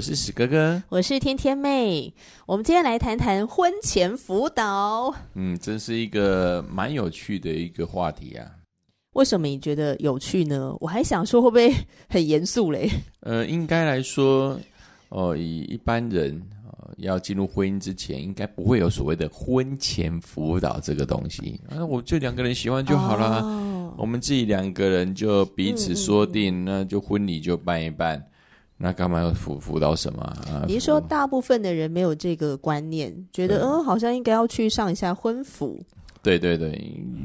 我是史哥哥，我是天天妹。我们今天来谈谈婚前辅导。嗯，真是一个蛮有趣的一个话题啊。为什么你觉得有趣呢？我还想说会不会 很严肃嘞？呃，应该来说，哦、呃，以一般人、呃、要进入婚姻之前，应该不会有所谓的婚前辅导这个东西。啊，我就两个人喜欢就好了，哦、我们自己两个人就彼此说定，嗯、那就婚礼就办一办。那干嘛要辅辅导什么啊？你说大部分的人没有这个观念，觉得嗯，好像应该要去上一下婚辅。对对对，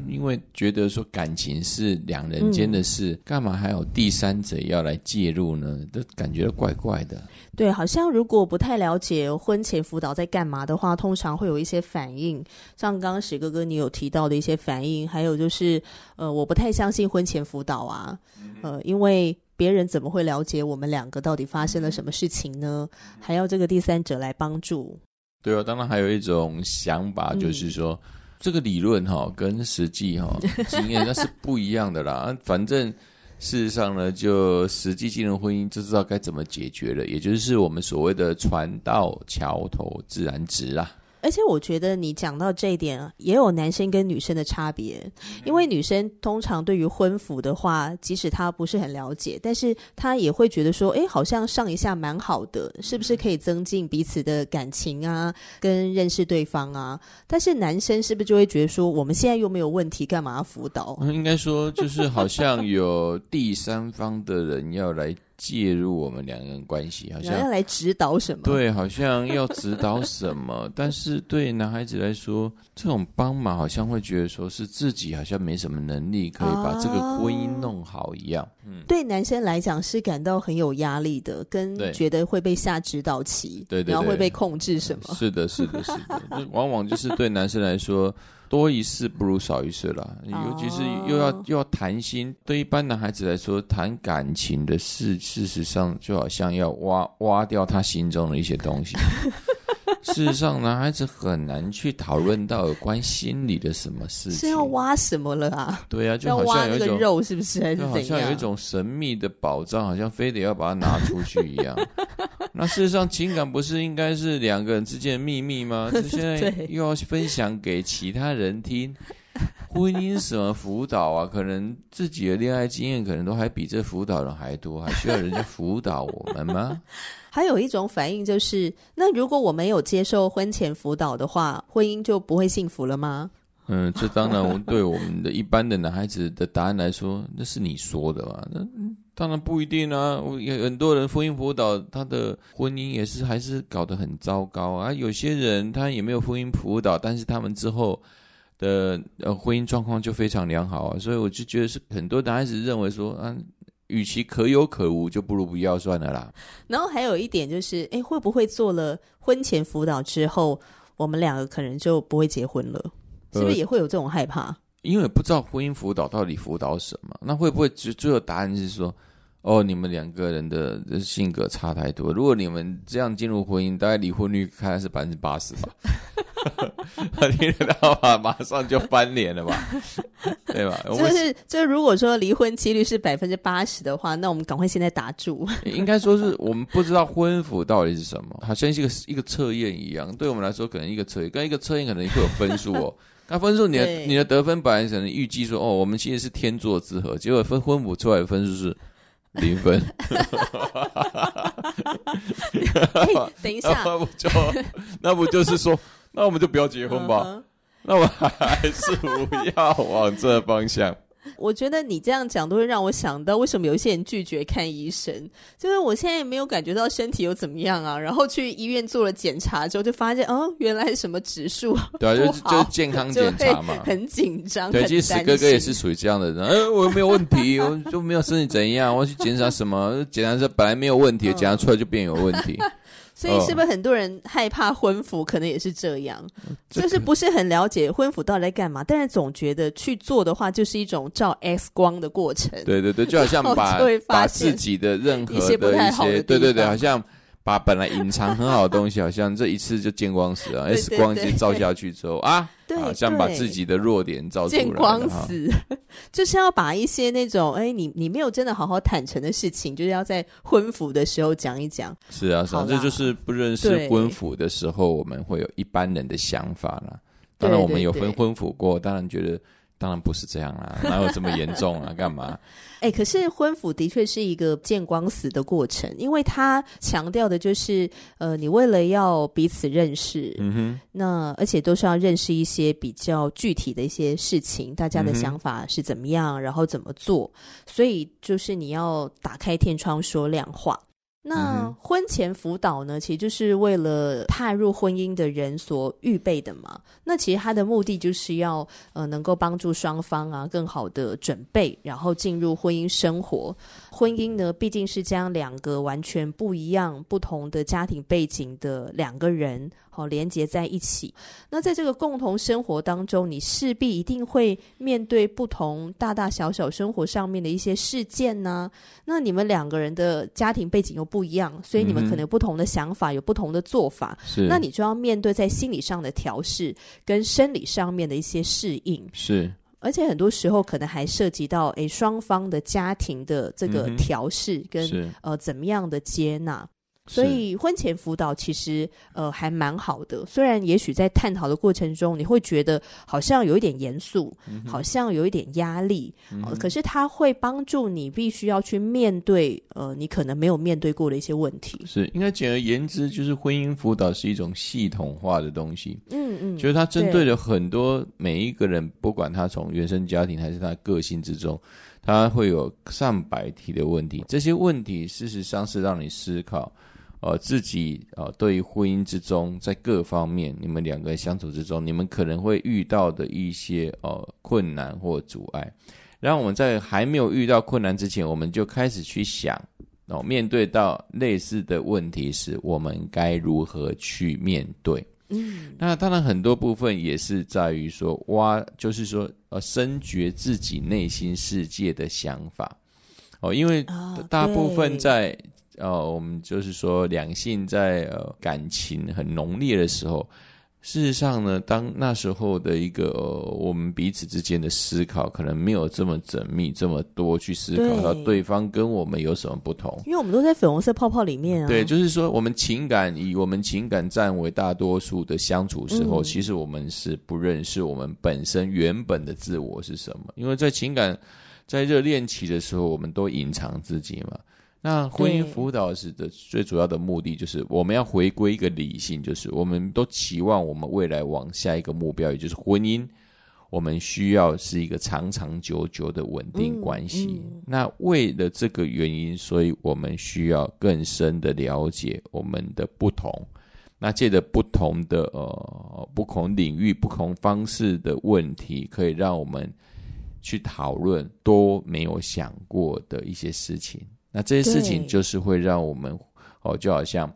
因为觉得说感情是两人间的事，嗯、干嘛还有第三者要来介入呢？都感觉怪怪的。对，好像如果不太了解婚前辅导在干嘛的话，通常会有一些反应，像刚刚史哥哥你有提到的一些反应，还有就是呃，我不太相信婚前辅导啊，呃，因为。别人怎么会了解我们两个到底发生了什么事情呢？还要这个第三者来帮助？对啊，当然还有一种想法，就是说、嗯、这个理论哈跟实际哈 经验那是不一样的啦。反正事实上呢，就实际进入婚姻就知道该怎么解决了，也就是我们所谓的船到桥头自然直啦。而且我觉得你讲到这一点，也有男生跟女生的差别。因为女生通常对于婚服的话，即使她不是很了解，但是她也会觉得说，哎，好像上一下蛮好的，是不是可以增进彼此的感情啊，跟认识对方啊？但是男生是不是就会觉得说，我们现在又没有问题，干嘛要辅导？应该说，就是好像有第三方的人要来。介入我们两个人关系，好像要来指导什么？对，好像要指导什么。但是对男孩子来说，这种帮忙好像会觉得说是自己好像没什么能力可以把这个婚姻弄好一样。嗯，对男生来讲是感到很有压力的，跟觉得会被下指导棋，对，对，对，然后会被控制什么？是的，是的，是的。往往就是对男生来说。多一事不如少一事啦，尤其是又要又要谈心，对一般男孩子来说，谈感情的事，事实上就好像要挖挖掉他心中的一些东西。事实上，男孩子很难去讨论到有关心理的什么事情。是要挖什么了啊？对啊，就好像有一种肉，是不是？还是好像有一种神秘的宝藏，好像非得要把它拿出去一样。那事实上，情感不是应该是两个人之间的秘密吗？就现在又要分享给其他人听。婚姻什么辅导啊？可能自己的恋爱经验可能都还比这辅导人还多，还需要人家辅导我们吗？还有一种反应就是，那如果我没有接受婚前辅导的话，婚姻就不会幸福了吗？嗯，这当然，对我们的一般的男孩子的答案来说，那是你说的嘛？那当然不一定啊。我有很多人婚姻辅导，他的婚姻也是还是搞得很糟糕啊。有些人他也没有婚姻辅导，但是他们之后的呃婚姻状况就非常良好啊。所以我就觉得是很多男孩子认为说啊。与其可有可无，就不如不要算了啦。然后还有一点就是，哎，会不会做了婚前辅导之后，我们两个可能就不会结婚了？是不是也会有这种害怕？呃，因为不知道婚姻辅导到底辅导什么，那会不会最最后答案是说，哦，你们两个人的性格差太多，如果你们这样进入婚姻，大概离婚率看来是百分之八十吧。听得到吧？马上就翻脸了吧？对吧？就是，就是，如果说离婚几率是百分之八十的话，那我们赶快现在打住。应该说是我们不知道婚服到底是什么，好像是一个一个测验一样。对我们来说，可能一个测验，跟一个测验可能会有分数哦。那分数，你的你的得分本来可能预计说，哦，我们其实是天作之合，结果分婚服出来的分数是零分。欸、等一下，那不就那不就是说？那我们就不要结婚吧。Uh huh. 那我还是不要往这方向。我觉得你这样讲都会让我想到，为什么有一些人拒绝看医生？就是我现在也没有感觉到身体有怎么样啊，然后去医院做了检查之后，就发现哦，原来什么指数对啊，就 就是健康检查嘛，很紧张。对，其实史哥哥也是属于这样的人。哎，我又没有问题，我就没有身体怎样，我要去检查什么？检查这本来没有问题，检查出来就变有问题。所以是不是很多人害怕婚服，可能也是这样，就是不是很了解婚服到底在干嘛，但是总觉得去做的话，就是一种照 X 光的过程。对对对，就好像 把把自己的任何的一些，对对对，好像。把本来隐藏很好的东西，好像这一次就见光死了。X 光机照下去之后啊，好像把自己的弱点照出来。见光死，就是要把一些那种哎，你你没有真的好好坦诚的事情，就是要在婚服的时候讲一讲。是啊，是啊，这就是不认识婚服的时候，我们会有一般人的想法啦。当然，我们有分婚服过，当然觉得。当然不是这样啦，哪有这么严重啊？干嘛？哎、欸，可是婚辅的确是一个见光死的过程，因为他强调的就是，呃，你为了要彼此认识，嗯哼，那而且都是要认识一些比较具体的一些事情，大家的想法是怎么样，嗯、然后怎么做，所以就是你要打开天窗说亮话。那婚前辅导呢，其实就是为了踏入婚姻的人所预备的嘛。那其实它的目的就是要呃，能够帮助双方啊，更好的准备，然后进入婚姻生活。婚姻呢，毕竟是将两个完全不一样、不同的家庭背景的两个人。好，连接在一起。那在这个共同生活当中，你势必一定会面对不同大大小小生活上面的一些事件呢。那你们两个人的家庭背景又不一样，所以你们可能有不同的想法，嗯、有不同的做法。是，那你就要面对在心理上的调试，跟生理上面的一些适应。是，而且很多时候可能还涉及到诶双方的家庭的这个调试跟、嗯、呃怎么样的接纳。所以婚前辅导其实呃还蛮好的，虽然也许在探讨的过程中，你会觉得好像有一点严肃，嗯、好像有一点压力，嗯呃、可是它会帮助你必须要去面对呃你可能没有面对过的一些问题。是，应该简而言之，就是婚姻辅导是一种系统化的东西。嗯嗯，就是它针对了很多每一个人，不管他从原生家庭还是他个性之中，他会有上百题的问题。这些问题事实上是让你思考。呃，自己呃，对于婚姻之中，在各方面，你们两个人相处之中，你们可能会遇到的一些呃困难或阻碍，然后我们在还没有遇到困难之前，我们就开始去想，哦，面对到类似的问题时，我们该如何去面对？嗯，那当然很多部分也是在于说挖，就是说呃，深掘自己内心世界的想法，哦，因为大部分在。呃，我们就是说，两性在呃感情很浓烈的时候，事实上呢，当那时候的一个、呃、我们彼此之间的思考，可能没有这么缜密，这么多去思考到对方跟我们有什么不同。因为我们都在粉红色泡泡里面啊。对，就是说，我们情感以我们情感占为大多数的相处时候，嗯、其实我们是不认识我们本身原本的自我是什么。因为在情感在热恋期的时候，我们都隐藏自己嘛。那婚姻辅导师的最主要的目的，就是我们要回归一个理性，就是我们都期望我们未来往下一个目标，也就是婚姻，我们需要是一个长长久久的稳定关系。嗯嗯、那为了这个原因，所以我们需要更深的了解我们的不同。那借着不同的呃不同领域、不同方式的问题，可以让我们去讨论都没有想过的一些事情。那这些事情就是会让我们哦，就好像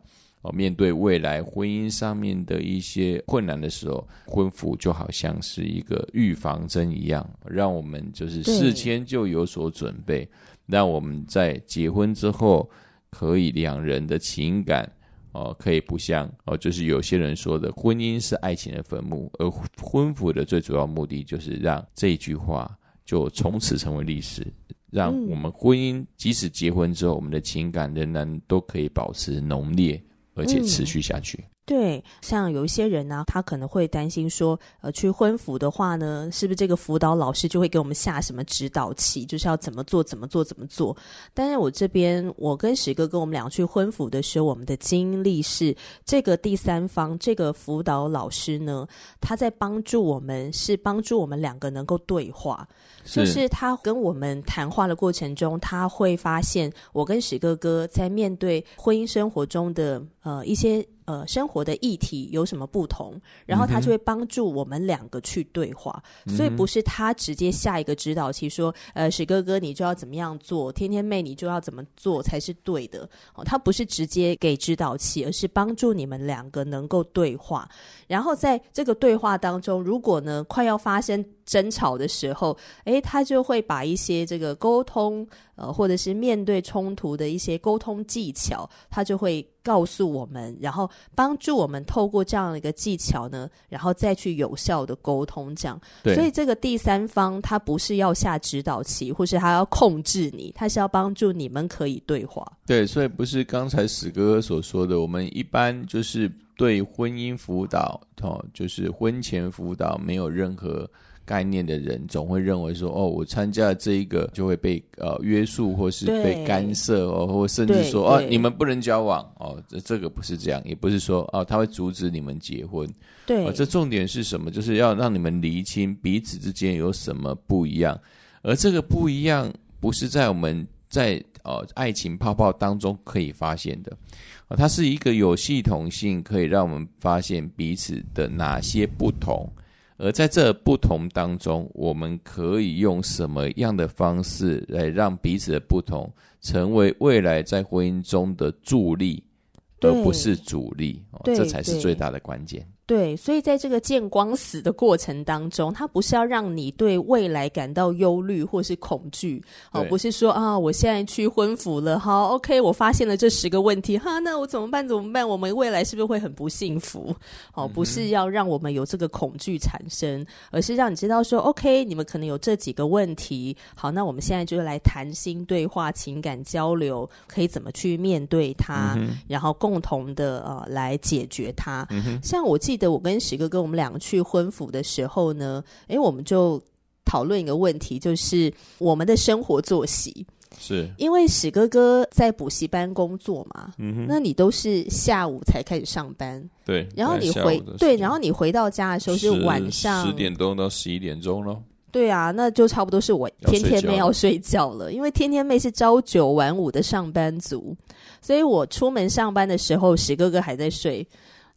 哦，面对未来婚姻上面的一些困难的时候，婚服就好像是一个预防针一样，让我们就是事先就有所准备，让我们在结婚之后可以两人的情感哦，可以不像哦，就是有些人说的婚姻是爱情的坟墓，而婚服的最主要目的就是让这句话就从此成为历史。让我们婚姻即使结婚之后，我们的情感仍然都可以保持浓烈，而且持续下去。对，像有一些人呢、他可能会担心说，呃，去婚辅的话呢，是不是这个辅导老师就会给我们下什么指导棋，就是要怎么做，怎么做，怎么做？但是我这边，我跟史哥跟我们俩去婚辅的时候，我们的经历是，这个第三方，这个辅导老师呢，他在帮助我们，是帮助我们两个能够对话，就是他跟我们谈话的过程中，他会发现我跟史哥哥在面对婚姻生活中的呃一些。呃，生活的议题有什么不同？然后他就会帮助我们两个去对话，嗯、所以不是他直接下一个指导器说，呃，史哥哥你就要怎么样做，天天妹你就要怎么做才是对的。哦，他不是直接给指导器，而是帮助你们两个能够对话。然后在这个对话当中，如果呢快要发生争吵的时候，诶，他就会把一些这个沟通，呃，或者是面对冲突的一些沟通技巧，他就会告诉我们，然后帮助我们透过这样的一个技巧呢，然后再去有效的沟通。这样，对。所以这个第三方他不是要下指导棋，或是他要控制你，他是要帮助你们可以对话。对，所以不是刚才史哥哥所说的，我们一般就是对婚姻辅导，哦，就是婚前辅导没有任何。概念的人总会认为说，哦，我参加了这一个就会被呃约束，或是被干涉哦，或甚至说哦，你们不能交往哦，这这个不是这样，也不是说哦，他会阻止你们结婚。对，哦，这重点是什么？就是要让你们厘清彼此之间有什么不一样，而这个不一样不是在我们在呃爱情泡泡当中可以发现的，哦，它是一个有系统性可以让我们发现彼此的哪些不同。而在这不同当中，我们可以用什么样的方式来让彼此的不同成为未来在婚姻中的助力，而不是阻力？哦，这才是最大的关键。对，所以在这个见光死的过程当中，它不是要让你对未来感到忧虑或是恐惧，哦，不是说啊，我现在去婚服了，好，OK，我发现了这十个问题，哈，那我怎么办？怎么办？我们未来是不是会很不幸福？哦，不是要让我们有这个恐惧产生，而是让你知道说，OK，你们可能有这几个问题，好，那我们现在就来谈心对话、情感交流，可以怎么去面对它，嗯、然后共同的呃来解决它。嗯、像我记得。我跟史哥哥，我们两个去婚服的时候呢，诶，我们就讨论一个问题，就是我们的生活作息。是因为史哥哥在补习班工作嘛？嗯哼，那你都是下午才开始上班，对。然后你回对，然后你回到家的时候是晚上十点钟到十一点钟咯。对啊，那就差不多是我天天妹要睡觉了，因为天天妹是朝九晚五的上班族，所以我出门上班的时候，史哥哥还在睡。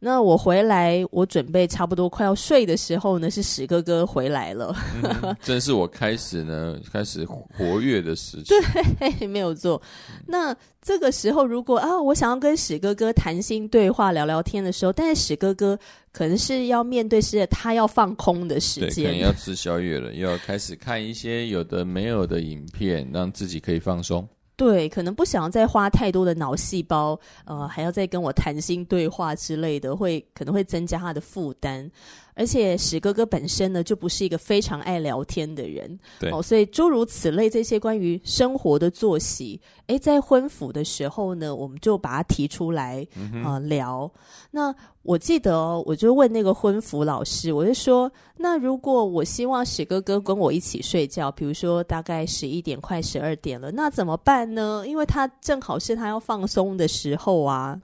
那我回来，我准备差不多快要睡的时候呢，是史哥哥回来了。嗯、正是我开始呢，开始活跃的时期。对，没有错。那这个时候，如果啊，我想要跟史哥哥谈心对话、聊聊天的时候，但是史哥哥可能是要面对是他要放空的时间，可能要吃宵夜了，又要开始看一些有的没有的影片，让自己可以放松。对，可能不想再花太多的脑细胞，呃，还要再跟我谈心对话之类的，会可能会增加他的负担。而且史哥哥本身呢，就不是一个非常爱聊天的人，对，哦，所以诸如此类这些关于生活的作息，诶，在婚辅的时候呢，我们就把它提出来啊、嗯呃、聊。那我记得哦，我就问那个婚服老师，我就说，那如果我希望史哥哥跟我一起睡觉，比如说大概十一点快十二点了，那怎么办呢？因为他正好是他要放松的时候啊。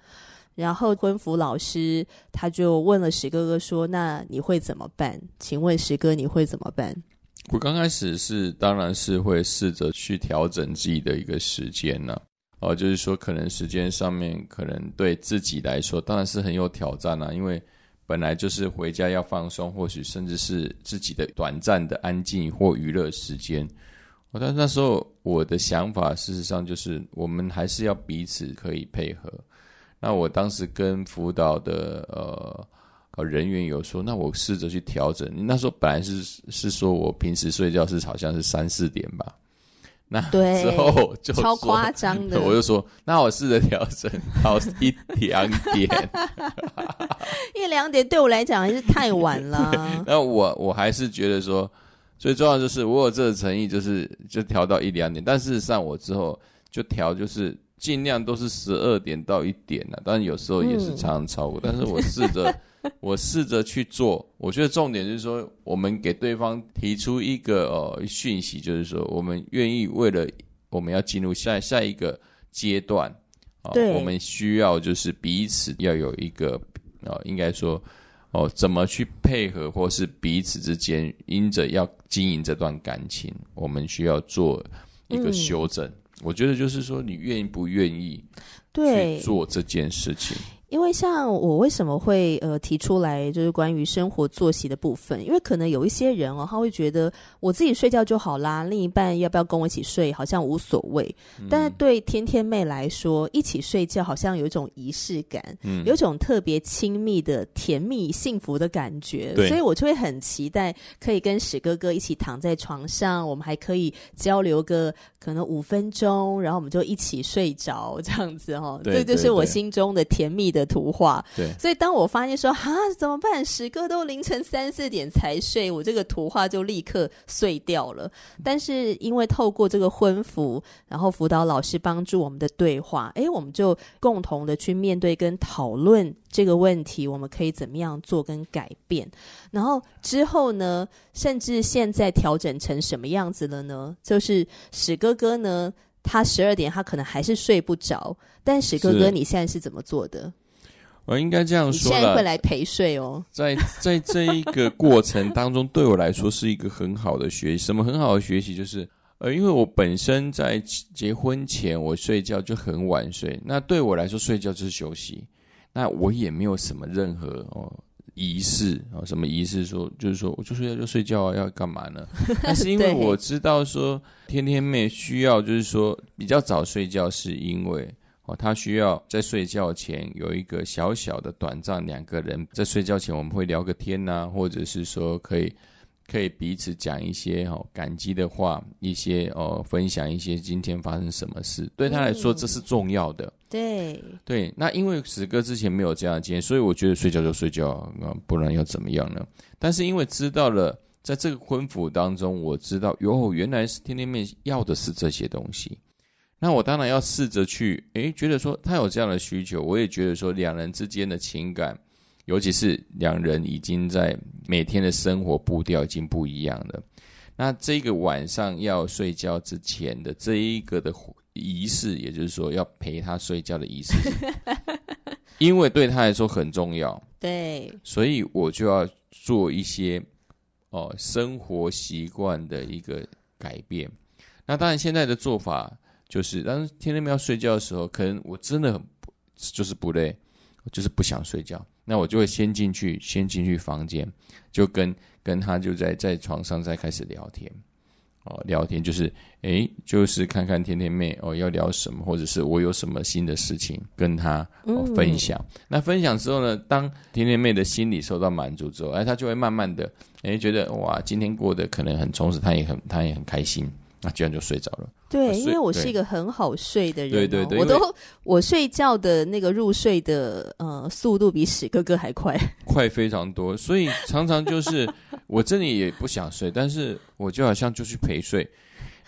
然后婚服老师他就问了石哥哥说：“那你会怎么办？请问石哥你会怎么办？”我刚开始是当然是会试着去调整自己的一个时间呢、哦，就是说可能时间上面可能对自己来说当然是很有挑战啊，因为本来就是回家要放松，或许甚至是自己的短暂的安静或娱乐时间。哦，但那时候我的想法事实上就是我们还是要彼此可以配合。那我当时跟辅导的呃人员有说，那我试着去调整。那时候本来是是说我平时睡觉是好像是三四点吧，那之后就超夸张的，我就说那我试着调整到一两点，一两点对我来讲还是太晚 了。那我我还是觉得说最重要的就是我有这个诚意，就是就调到一两点。但事实上我之后就调就是。尽量都是十二点到一点了，但有时候也是常常超过。嗯、但是我试着，我试着去做。我觉得重点就是说，我们给对方提出一个呃讯息，就是说，我们愿意为了我们要进入下下一个阶段啊，呃、我们需要就是彼此要有一个啊、呃，应该说。哦，怎么去配合，或是彼此之间因着要经营这段感情，我们需要做一个修正。嗯、我觉得就是说，你愿意不愿意去做这件事情。因为像我为什么会呃提出来，就是关于生活作息的部分，因为可能有一些人哦，他会觉得我自己睡觉就好啦，另一半要不要跟我一起睡，好像无所谓。嗯、但是对天天妹来说，一起睡觉好像有一种仪式感，嗯，有一种特别亲密的甜蜜幸福的感觉，所以我就会很期待可以跟史哥哥一起躺在床上，我们还可以交流个可能五分钟，然后我们就一起睡着这样子哦，这就是我心中的甜蜜的。的图画，对，所以当我发现说啊怎么办？史哥都凌晨三四点才睡，我这个图画就立刻碎掉了。但是因为透过这个婚服，然后辅导老师帮助我们的对话，哎，我们就共同的去面对跟讨论这个问题，我们可以怎么样做跟改变？然后之后呢，甚至现在调整成什么样子了呢？就是史哥哥呢，他十二点他可能还是睡不着，但史哥哥你现在是怎么做的？我应该这样说，你现在会来陪睡哦。在在这一个过程当中，对我来说是一个很好的学习。什么很好的学习？就是呃，因为我本身在结婚前，我睡觉就很晚睡。那对我来说，睡觉就是休息。那我也没有什么任何哦仪式哦，什么仪式说就是说我就睡觉就睡觉啊，要干嘛呢？但是因为我知道说天天妹需要就是说比较早睡觉，是因为。他需要在睡觉前有一个小小的短暂，两个人在睡觉前我们会聊个天呐、啊，或者是说可以可以彼此讲一些哦感激的话，一些哦分享一些今天发生什么事，对他来说这是重要的。嗯、对对，那因为史哥之前没有这样的经验，所以我觉得睡觉就睡觉啊，不然要怎么样呢？但是因为知道了，在这个婚服当中，我知道哟，原来是天天妹要的是这些东西。那我当然要试着去，诶，觉得说他有这样的需求，我也觉得说两人之间的情感，尤其是两人已经在每天的生活步调已经不一样了。那这个晚上要睡觉之前的这一个的仪式，也就是说要陪他睡觉的仪式，因为对他来说很重要。对，所以我就要做一些哦生活习惯的一个改变。那当然现在的做法。就是，当天天妹要睡觉的时候，可能我真的很就是不累，就是不想睡觉，那我就会先进去，先进去房间，就跟跟他就在在床上再开始聊天，哦，聊天就是，诶，就是看看天天妹哦要聊什么，或者是我有什么新的事情跟她哦分享。嗯、那分享之后呢，当天天妹的心理受到满足之后，哎，她就会慢慢的，诶，觉得哇，今天过得可能很充实，她也很她也很开心。那居然就睡着了。对，因为我是一个很好睡的人，对对对，我都我睡觉的那个入睡的呃速度比史哥哥还快，快非常多。所以常常就是 我这里也不想睡，但是我就好像就去陪睡。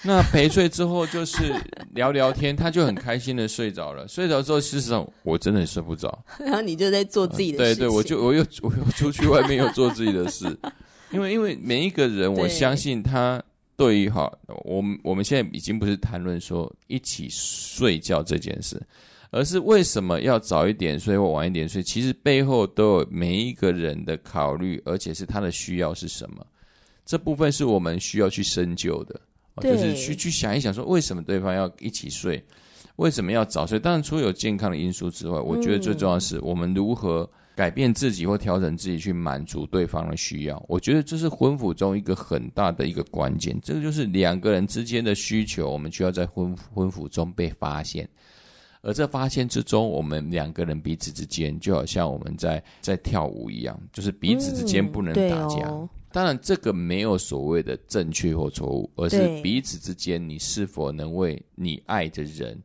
那陪睡之后就是 聊聊天，他就很开心的睡着了。睡着之后，事实上我真的睡不着。然后你就在做自己的事情。对对，我就我又我又出去外面又做自己的事，因为因为每一个人，我相信他。对于哈，我们我们现在已经不是谈论说一起睡觉这件事，而是为什么要早一点睡或晚一点睡？其实背后都有每一个人的考虑，而且是他的需要是什么。这部分是我们需要去深究的，就是去去想一想，说为什么对方要一起睡，为什么要早睡？当然，除了有健康的因素之外，我觉得最重要的是我们如何。改变自己或调整自己去满足对方的需要，我觉得这是婚辅中一个很大的一个关键。这个就是两个人之间的需求，我们需要在婚婚辅中被发现。而这发现之中，我们两个人彼此之间就好像我们在在跳舞一样，就是彼此之间不能打架。嗯，当然，这个没有所谓的正确或错误，而是彼此之间你是否能为你爱的人。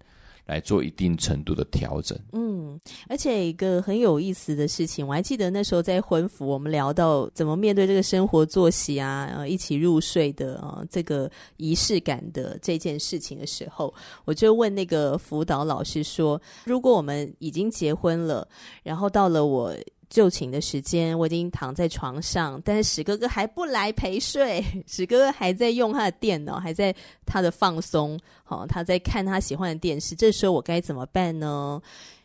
来做一定程度的调整。嗯，而且一个很有意思的事情，我还记得那时候在婚服，我们聊到怎么面对这个生活作息啊，呃，一起入睡的啊，这个仪式感的这件事情的时候，我就问那个辅导老师说，如果我们已经结婚了，然后到了我。就寝的时间，我已经躺在床上，但是史哥哥还不来陪睡。史哥哥还在用他的电脑，还在他的放松，好、他在看他喜欢的电视。这时候我该怎么办呢？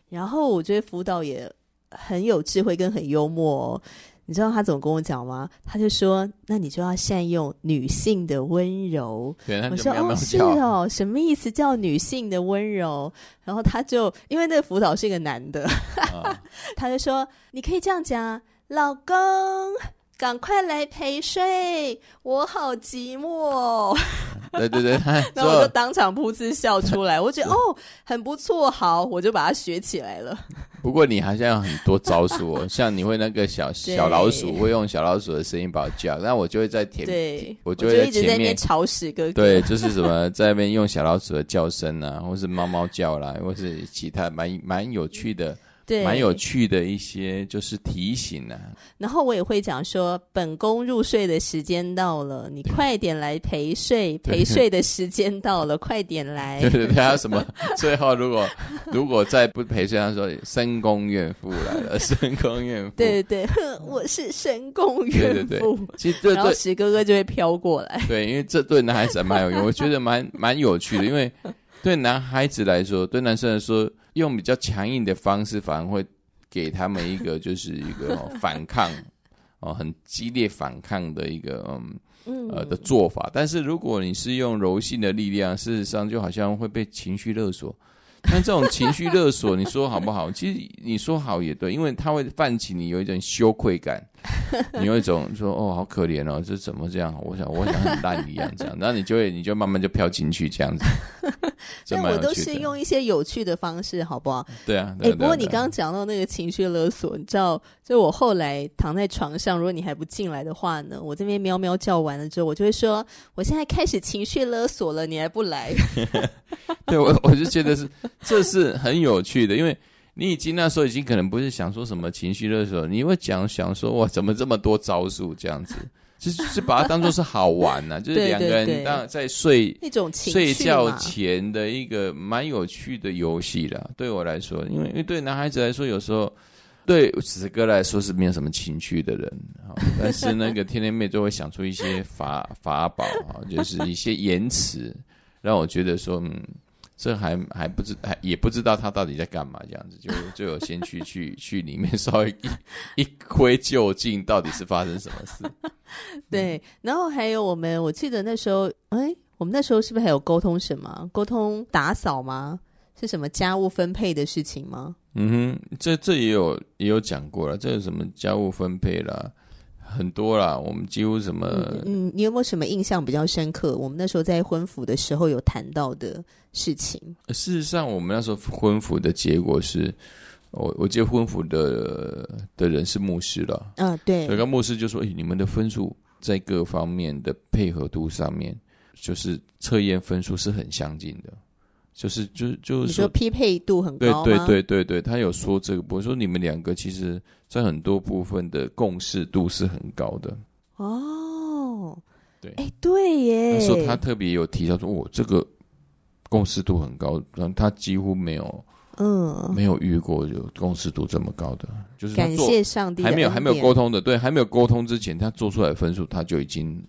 然后我觉得辅导也很有智慧跟很幽默、你知道他怎么跟我讲吗？他就说：“那你就要善用女性的温柔。”我说：“哦，是哦，什么意思叫女性的温柔？”然后他就因为那个辅导是一个男的，啊、他就说：“你可以这样讲，老公。”赶快来陪睡，我好寂寞。对对对，然后我就当场噗嗤笑出来。我觉得哦，很不错，好，我就把它学起来了。不过你好像有很多招数哦，像你会那个小小老鼠，会用小老鼠的声音把我叫，那我就会在前，对，我就一直在那边吵死哥哥。对，就是什么在那边用小老鼠的叫声啊，或是猫猫叫啦，或是其他蛮蛮有趣的。对，蛮有趣的一些就是提醒啊。然后我也会讲说，本宫入睡的时间到了，你快点来陪睡。陪睡的时间到了，快点来。对对对，还有什么？最后如果如果再不陪睡，他说深宫怨妇来了，深宫怨妇。对对对，哼，我是深宫怨妇。对对对，其实对对，然后史哥哥就会飘过来。对，因为这对男孩子蛮有用，我觉得蛮蛮有趣的，因为对男孩子来说，对男生来说。用比较强硬的方式，反而会给他们一个就是一个 反抗，哦，很激烈反抗的一个嗯呃的做法。但是如果你是用柔性的力量，事实上就好像会被情绪勒索。但这种情绪勒索，你说好不好？其实你说好也对，因为它会泛起你有一种羞愧感，你有一种说哦，好可怜哦，这怎么这样？我想我想很烂一样这样，然后你就会你就慢慢就飘进去这样子。但我都是用一些有趣的方式，好不好？对啊。哎、欸，不过你刚刚讲到那个情绪勒索，你知道，就我后来躺在床上，如果你还不进来的话呢，我这边喵喵叫完了之后，我就会说，我现在开始情绪勒索了，你还不来？对，我我就觉得是。这是很有趣的，因为你已经那时候已经可能不是想说什么情绪勒索，你会讲想说哇，怎么这么多招数这样子，就 是是把它当做是好玩呢、啊，就是两个人当在睡那种情睡觉前的一个蛮有趣的游戏啦。对我来说，因为因为对男孩子来说，有时候对子哥来说是没有什么情趣的人，但是那个天天妹就会想出一些法法宝啊，就是一些言辞，让我觉得说嗯。这还还不知还也不知道他到底在干嘛，这样子就就有先去 去去里面稍微一一窥究竟，到底是发生什么事？对，然后还有我们，我记得那时候，哎，我们那时候是不是还有沟通什么？沟通打扫吗？是什么家务分配的事情吗？嗯哼，这这也有也有讲过了，这有什么家务分配啦？很多啦，我们几乎什么嗯？嗯，你有没有什么印象比较深刻？我们那时候在婚服的时候有谈到的事情。事实上，我们那时候婚服的结果是，我我结婚服的的人是牧师了。嗯、啊，对。所以，牧师就说：“诶，你们的分数在各方面的配合度上面，就是测验分数是很相近的。”就是就就是说，匹配度很高，对对对对对，他有说这个，我说你们两个其实在很多部分的共识度是很高的。哦，对，哎，对耶。他说他特别有提到说，哦，这个共识度很高，然后他几乎没有，嗯，没有遇过有共识度这么高的，就是感谢上帝，还没有还没有沟通的，对，还没有沟通之前，他做出来的分数他就已经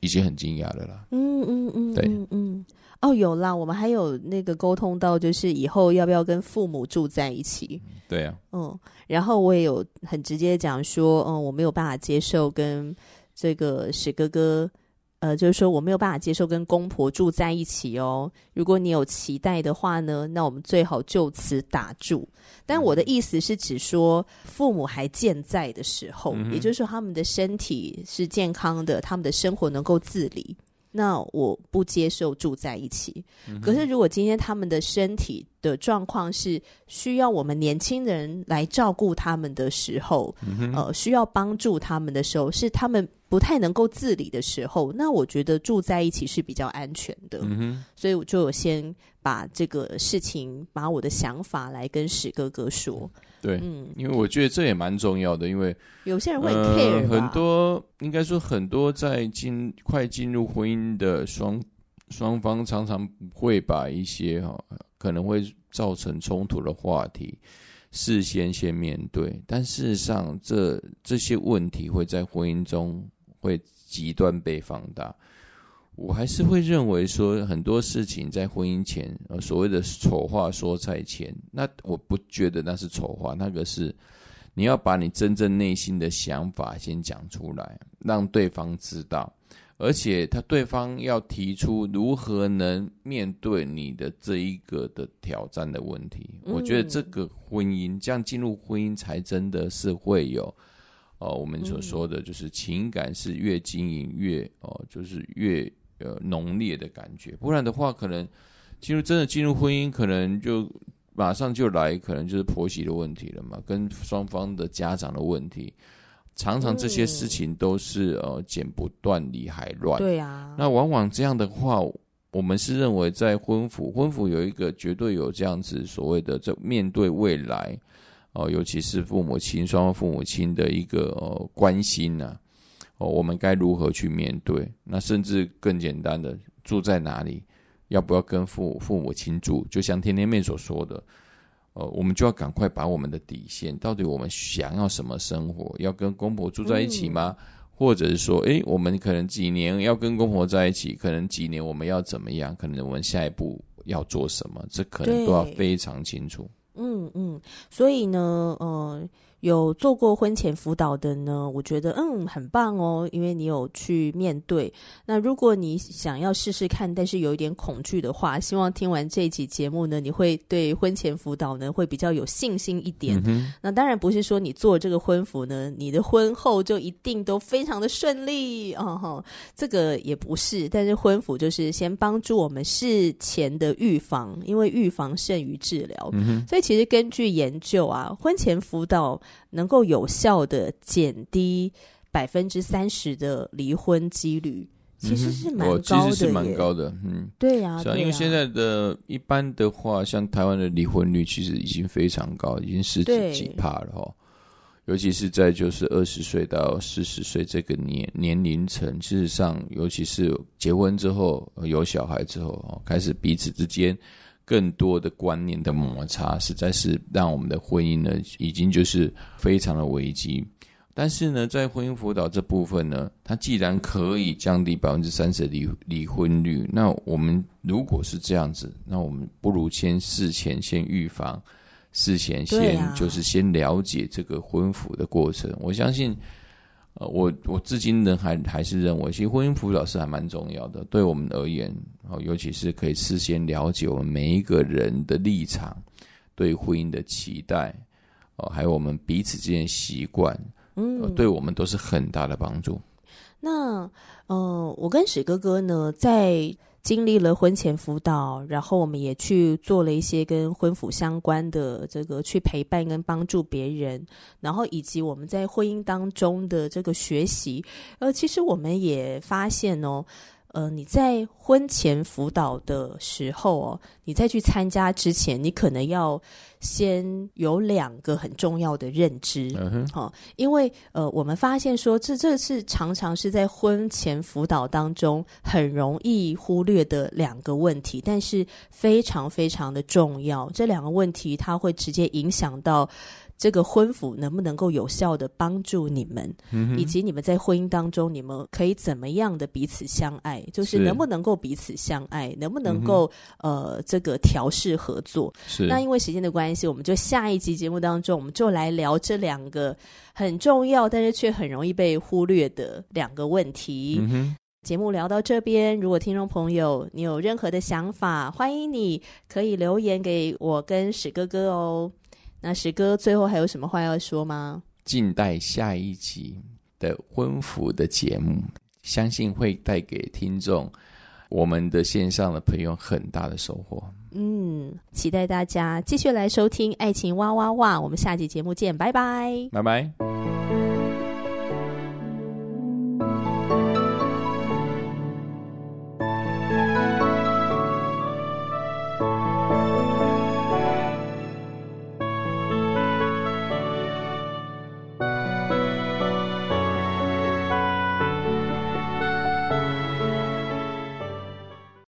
已经很惊讶了啦。嗯嗯嗯，对，嗯嗯。哦，有啦，我们还有那个沟通到，就是以后要不要跟父母住在一起？对呀、啊，嗯，然后我也有很直接讲说，嗯，我没有办法接受跟这个史哥哥，呃，就是说我没有办法接受跟公婆住在一起哦。如果你有期待的话呢，那我们最好就此打住。但我的意思是指说，父母还健在的时候，嗯、也就是说他们的身体是健康的，他们的生活能够自理。那我不接受住在一起。嗯、可是，如果今天他们的身体的状况是需要我们年轻人来照顾他们的时候，嗯、呃，需要帮助他们的时候，是他们不太能够自理的时候，那我觉得住在一起是比较安全的。嗯，所以我就先把这个事情，把我的想法来跟史哥哥说。对，嗯，因为我觉得这也蛮重要的，因为有些人会 care，、呃、很多应该说很多在进快进入婚姻的双双方，常常会把一些哈可能会造成冲突的话题事先先面对，但事实上这这些问题会在婚姻中会极端被放大。我还是会认为说很多事情在婚姻前，呃，所谓的丑话说在前，那我不觉得那是丑话，那个是你要把你真正内心的想法先讲出来，让对方知道，而且他对方要提出如何能面对你的这一个的挑战的问题。我觉得这个婚姻这样进入婚姻才真的是会有，呃，我们所说的就是情感是越经营越哦，就是越。呃，浓烈的感觉，不然的话，可能进入真的进入婚姻，可能就马上就来，可能就是婆媳的问题了嘛，跟双方的家长的问题，常常这些事情都是呃剪不断理还乱。对啊，那往往这样的话，我们是认为在婚服，婚服有一个绝对有这样子所谓的这面对未来哦、呃，尤其是父母亲双方父母亲的一个呃关心呢、啊。哦，我们该如何去面对？那甚至更简单的，住在哪里？要不要跟父父母亲住？就像天天妹所说的，呃，我们就要赶快把我们的底线，到底我们想要什么生活？要跟公婆住在一起吗？嗯、或者是说，诶，我们可能几年要跟公婆在一起，可能几年我们要怎么样？可能我们下一步要做什么？这可能都要非常清楚。嗯嗯，所以呢，呃。有做过婚前辅导的呢，我觉得嗯很棒哦，因为你有去面对。那如果你想要试试看，但是有一点恐惧的话，希望听完这一集节目呢，你会对婚前辅导呢会比较有信心一点。嗯、那当然不是说你做这个婚服呢，你的婚后就一定都非常的顺利哦，哦，这个也不是。但是婚服就是先帮助我们事前的预防，因为预防胜于治疗。嗯、所以其实根据研究啊，婚前辅导。能够有效的减低百分之三十的离婚几率，其实是蛮高的。其实是蛮高的，嗯，对呀、啊，因为现在的一般的话，像台湾的离婚率其实已经非常高，已经十几几帕了哈。尤其是在就是二十岁到四十岁这个年年龄层，事实上，尤其是结婚之后有小孩之后，开始彼此之间。更多的观念的摩擦，实在是让我们的婚姻呢，已经就是非常的危机。但是呢，在婚姻辅导这部分呢，它既然可以降低百分之三十的离离婚率，那我们如果是这样子，那我们不如先事前先预防，事前先就是先了解这个婚辅的过程。我相信。呃，我我至今呢还还是认为，其实婚姻辅导是还蛮重要的，对我们而言，哦，尤其是可以事先了解我们每一个人的立场，对婚姻的期待，哦，还有我们彼此之间习惯，嗯，对我们都是很大的帮助。那，呃，我跟史哥哥呢，在。经历了婚前辅导，然后我们也去做了一些跟婚辅相关的这个去陪伴跟帮助别人，然后以及我们在婚姻当中的这个学习，呃，其实我们也发现哦。呃，你在婚前辅导的时候哦，你再去参加之前，你可能要先有两个很重要的认知，嗯哼，好，因为呃，我们发现说，这这是常常是在婚前辅导当中很容易忽略的两个问题，但是非常非常的重要。这两个问题，它会直接影响到。这个婚服能不能够有效的帮助你们，嗯，以及你们在婚姻当中，你们可以怎么样的彼此相爱？就是能不能够彼此相爱，能不能够，嗯、呃这个调试合作？是。那因为时间的关系，我们就下一集节目当中，我们就来聊这两个很重要，但是却很容易被忽略的两个问题。嗯、节目聊到这边，如果听众朋友你有任何的想法，欢迎你可以留言给我跟史哥哥哦。那石哥最后还有什么话要说吗？静待下一集的婚服的节目，相信会带给听众、我们的线上的朋友很大的收获。嗯，期待大家继续来收听《爱情哇哇哇》，我们下集节目见，拜拜，拜拜。